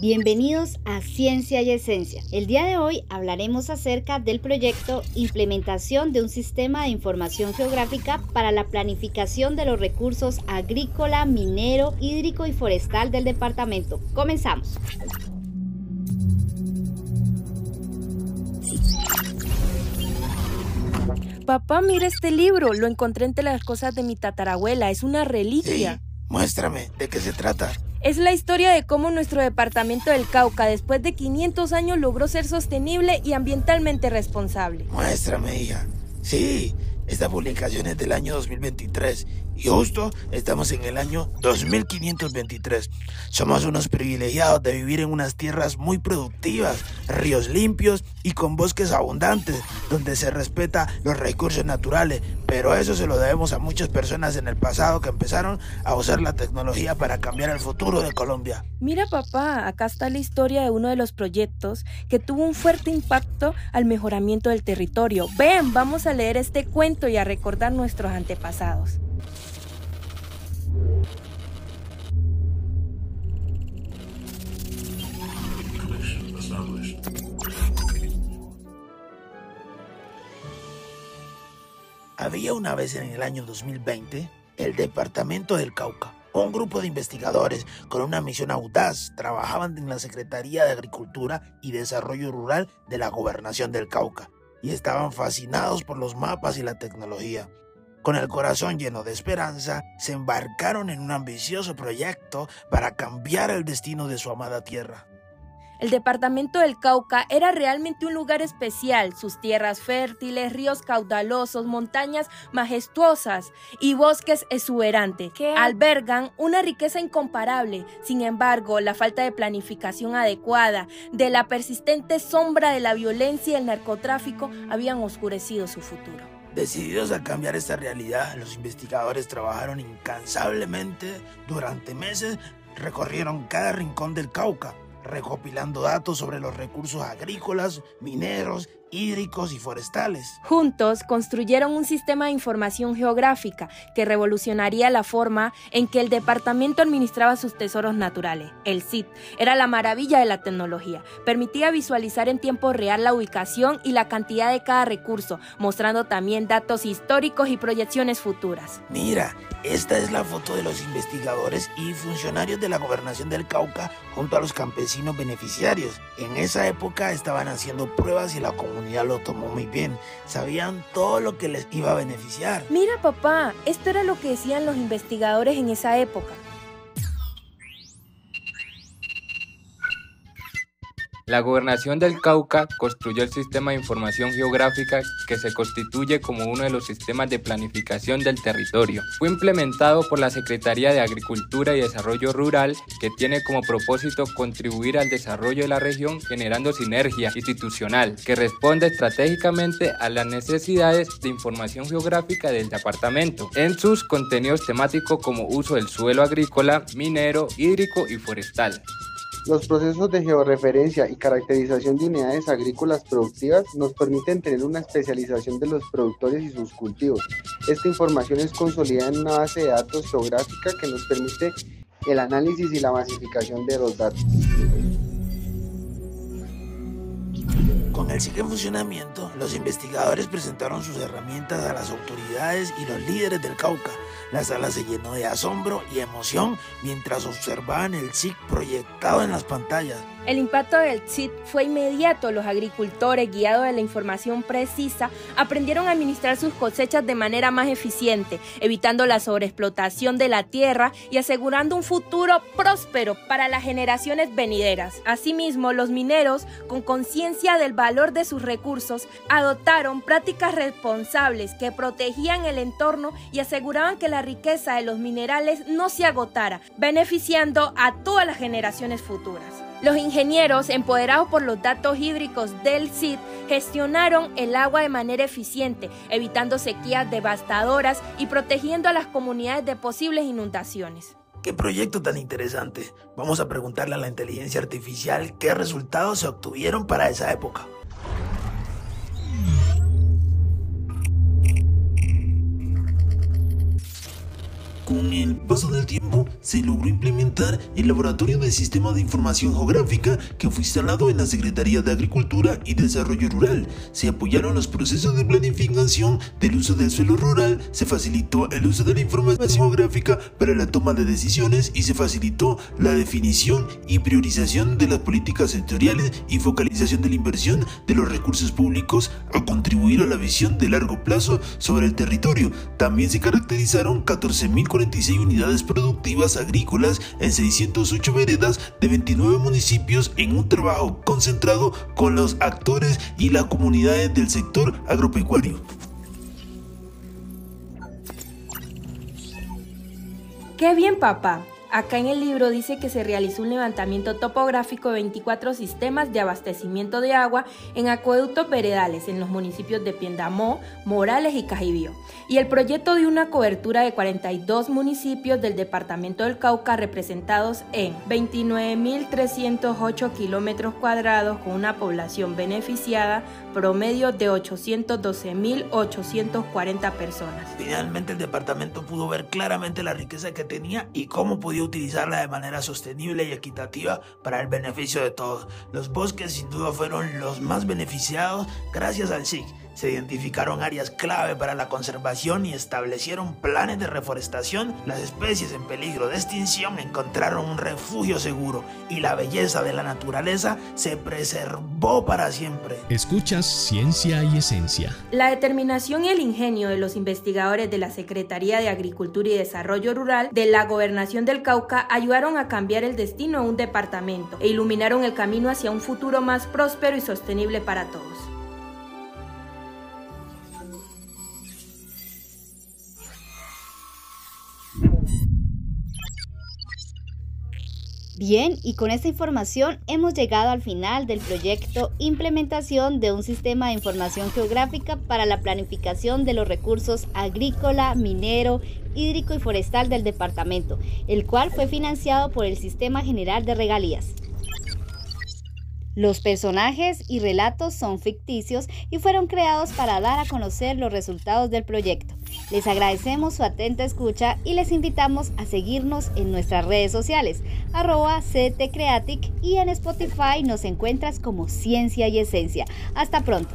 Bienvenidos a Ciencia y Esencia. El día de hoy hablaremos acerca del proyecto Implementación de un sistema de información geográfica para la planificación de los recursos agrícola, minero, hídrico y forestal del departamento. Comenzamos. Papá, mira este libro. Lo encontré entre las cosas de mi tatarabuela. Es una reliquia. Sí, muéstrame de qué se trata. Es la historia de cómo nuestro departamento del Cauca, después de 500 años, logró ser sostenible y ambientalmente responsable. Muéstrame, hija. Sí, esta publicación es del año 2023 y justo estamos en el año 2523. Somos unos privilegiados de vivir en unas tierras muy productivas, ríos limpios y con bosques abundantes, donde se respeta los recursos naturales. Pero eso se lo debemos a muchas personas en el pasado que empezaron a usar la tecnología para cambiar el futuro de Colombia. Mira papá, acá está la historia de uno de los proyectos que tuvo un fuerte impacto al mejoramiento del territorio. Ven, vamos a leer este cuento y a recordar nuestros antepasados. Había una vez en el año 2020 el Departamento del Cauca. Un grupo de investigadores con una misión audaz trabajaban en la Secretaría de Agricultura y Desarrollo Rural de la Gobernación del Cauca y estaban fascinados por los mapas y la tecnología. Con el corazón lleno de esperanza, se embarcaron en un ambicioso proyecto para cambiar el destino de su amada tierra. El departamento del Cauca era realmente un lugar especial, sus tierras fértiles, ríos caudalosos, montañas majestuosas y bosques exuberantes que albergan una riqueza incomparable. Sin embargo, la falta de planificación adecuada, de la persistente sombra de la violencia y el narcotráfico habían oscurecido su futuro. Decididos a cambiar esta realidad, los investigadores trabajaron incansablemente durante meses, recorrieron cada rincón del Cauca recopilando datos sobre los recursos agrícolas, mineros, hídricos y forestales. Juntos construyeron un sistema de información geográfica que revolucionaría la forma en que el departamento administraba sus tesoros naturales. El CIT era la maravilla de la tecnología. Permitía visualizar en tiempo real la ubicación y la cantidad de cada recurso, mostrando también datos históricos y proyecciones futuras. Mira, esta es la foto de los investigadores y funcionarios de la gobernación del Cauca junto a los campesinos beneficiarios. En esa época estaban haciendo pruebas y la comunidad lo tomó muy bien. Sabían todo lo que les iba a beneficiar. Mira papá, esto era lo que decían los investigadores en esa época. La gobernación del Cauca construyó el sistema de información geográfica que se constituye como uno de los sistemas de planificación del territorio. Fue implementado por la Secretaría de Agricultura y Desarrollo Rural que tiene como propósito contribuir al desarrollo de la región generando sinergia institucional que responde estratégicamente a las necesidades de información geográfica del departamento en sus contenidos temáticos como uso del suelo agrícola, minero, hídrico y forestal. Los procesos de georreferencia y caracterización de unidades agrícolas productivas nos permiten tener una especialización de los productores y sus cultivos. Esta información es consolidada en una base de datos geográfica que nos permite el análisis y la masificación de los datos. Con el SIG en funcionamiento, los investigadores presentaron sus herramientas a las autoridades y los líderes del Cauca. La sala se llenó de asombro y emoción mientras observaban el SIG proyectado en las pantallas. El impacto del CIT fue inmediato. Los agricultores, guiados de la información precisa, aprendieron a administrar sus cosechas de manera más eficiente, evitando la sobreexplotación de la tierra y asegurando un futuro próspero para las generaciones venideras. Asimismo, los mineros, con conciencia del valor de sus recursos, adoptaron prácticas responsables que protegían el entorno y aseguraban que la riqueza de los minerales no se agotara, beneficiando a todas las generaciones futuras. Los ingenieros, empoderados por los datos hídricos del CID, gestionaron el agua de manera eficiente, evitando sequías devastadoras y protegiendo a las comunidades de posibles inundaciones. ¡Qué proyecto tan interesante! Vamos a preguntarle a la inteligencia artificial qué resultados se obtuvieron para esa época. Con el paso del tiempo, se logró implementar el Laboratorio de Sistema de Información Geográfica que fue instalado en la Secretaría de Agricultura y Desarrollo Rural. Se apoyaron los procesos de planificación del uso del suelo rural, se facilitó el uso de la información geográfica para la toma de decisiones y se facilitó la definición y priorización de las políticas sectoriales y focalización de la inversión de los recursos públicos a contribuir a la visión de largo plazo sobre el territorio. También se caracterizaron 14.000 46 unidades productivas agrícolas en 608 veredas de 29 municipios en un trabajo concentrado con los actores y las comunidades del sector agropecuario. ¡Qué bien, papá! Acá en el libro dice que se realizó un levantamiento topográfico de 24 sistemas de abastecimiento de agua en acueductos veredales en los municipios de Piendamó, Morales y Cajibío. Y el proyecto de una cobertura de 42 municipios del departamento del Cauca representados en 29.308 kilómetros cuadrados con una población beneficiada promedio de 812.840 personas. Finalmente el departamento pudo ver claramente la riqueza que tenía y cómo podía utilizarla de manera sostenible y equitativa para el beneficio de todos. Los bosques sin duda fueron los más beneficiados gracias al SIG se identificaron áreas clave para la conservación y establecieron planes de reforestación. Las especies en peligro de extinción encontraron un refugio seguro y la belleza de la naturaleza se preservó para siempre. Escuchas Ciencia y Esencia. La determinación y el ingenio de los investigadores de la Secretaría de Agricultura y Desarrollo Rural de la Gobernación del Cauca ayudaron a cambiar el destino de un departamento e iluminaron el camino hacia un futuro más próspero y sostenible para todos. Bien, y con esta información hemos llegado al final del proyecto Implementación de un sistema de información geográfica para la planificación de los recursos agrícola, minero, hídrico y forestal del departamento, el cual fue financiado por el Sistema General de Regalías. Los personajes y relatos son ficticios y fueron creados para dar a conocer los resultados del proyecto. Les agradecemos su atenta escucha y les invitamos a seguirnos en nuestras redes sociales, arroba CTCreatic y en Spotify nos encuentras como Ciencia y Esencia. Hasta pronto.